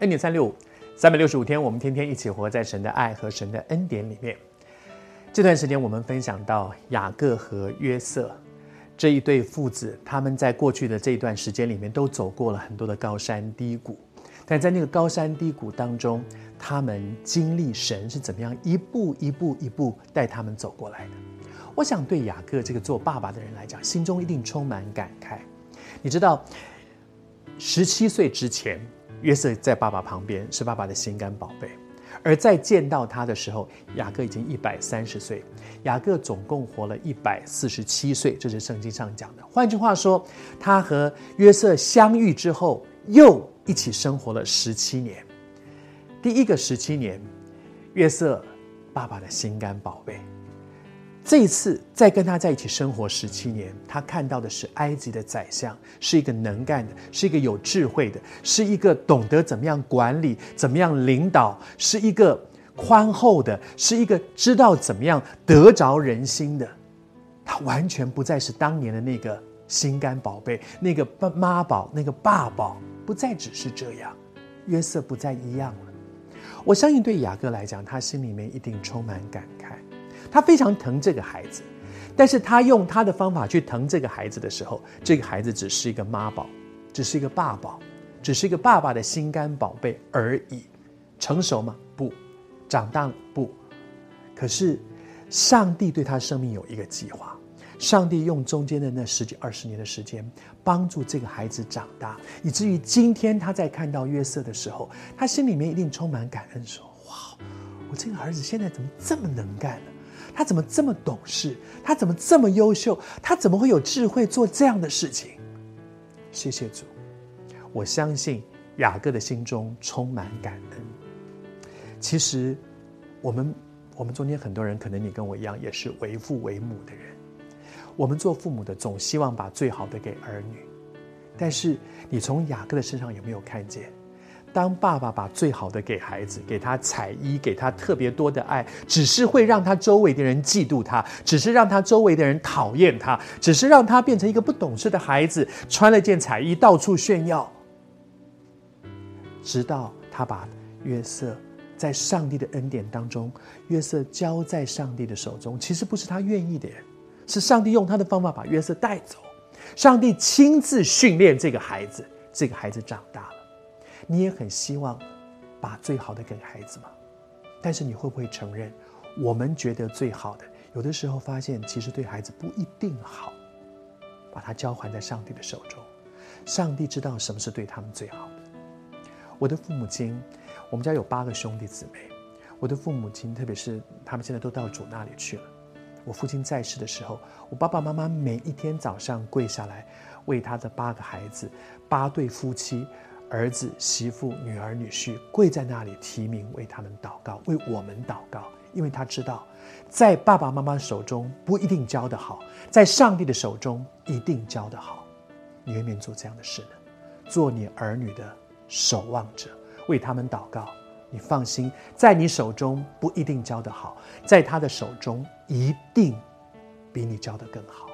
恩典三六五，三百六十五天，我们天天一起活在神的爱和神的恩典里面。这段时间，我们分享到雅各和约瑟这一对父子，他们在过去的这一段时间里面，都走过了很多的高山低谷。但在那个高山低谷当中，他们经历神是怎么样一步一步一步带他们走过来的。我想对雅各这个做爸爸的人来讲，心中一定充满感慨。你知道，十七岁之前，约瑟在爸爸旁边是爸爸的心肝宝贝，而在见到他的时候，雅各已经一百三十岁。雅各总共活了一百四十七岁，这是圣经上讲的。换句话说，他和约瑟相遇之后，又一起生活了十七年。第一个十七年，约瑟爸爸的心肝宝贝。这一次再跟他在一起生活十七年，他看到的是埃及的宰相，是一个能干的，是一个有智慧的，是一个懂得怎么样管理、怎么样领导，是一个宽厚的，是一个知道怎么样得着人心的。他完全不再是当年的那个心肝宝贝，那个妈宝，那个爸宝，不再只是这样。约瑟不再一样了。我相信，对雅各来讲，他心里面一定充满感慨。他非常疼这个孩子，但是他用他的方法去疼这个孩子的时候，这个孩子只是一个妈宝，只是一个爸宝，只是一个爸爸的心肝宝贝而已。成熟吗？不。长大了？不。可是，上帝对他生命有一个计划。上帝用中间的那十几二十年的时间，帮助这个孩子长大，以至于今天他在看到约瑟的时候，他心里面一定充满感恩，说：“哇，我这个儿子现在怎么这么能干呢？他怎么这么懂事？他怎么这么优秀？他怎么会有智慧做这样的事情？”谢谢主，我相信雅各的心中充满感恩。其实，我们我们中间很多人，可能你跟我一样，也是为父为母的人。我们做父母的总希望把最好的给儿女，但是你从雅各的身上有没有看见，当爸爸把最好的给孩子，给他彩衣，给他特别多的爱，只是会让他周围的人嫉妒他，只是让他周围的人讨厌他，只是让他变成一个不懂事的孩子，穿了件彩衣到处炫耀，直到他把约瑟在上帝的恩典当中，约瑟交在上帝的手中，其实不是他愿意的。是上帝用他的方法把约瑟带走，上帝亲自训练这个孩子，这个孩子长大了。你也很希望把最好的给孩子吗？但是你会不会承认，我们觉得最好的，有的时候发现其实对孩子不一定好。把他交还在上帝的手中，上帝知道什么是对他们最好的。我的父母亲，我们家有八个兄弟姊妹，我的父母亲，特别是他们现在都到主那里去了。我父亲在世的时候，我爸爸妈妈每一天早上跪下来，为他的八个孩子、八对夫妻、儿子、媳妇、女儿、女婿跪在那里提名，为他们祷告，为我们祷告。因为他知道，在爸爸妈妈手中不一定教得好，在上帝的手中一定教得好。你愿不愿意做这样的事呢？做你儿女的守望者，为他们祷告。你放心，在你手中不一定教得好，在他的手中一定比你教得更好。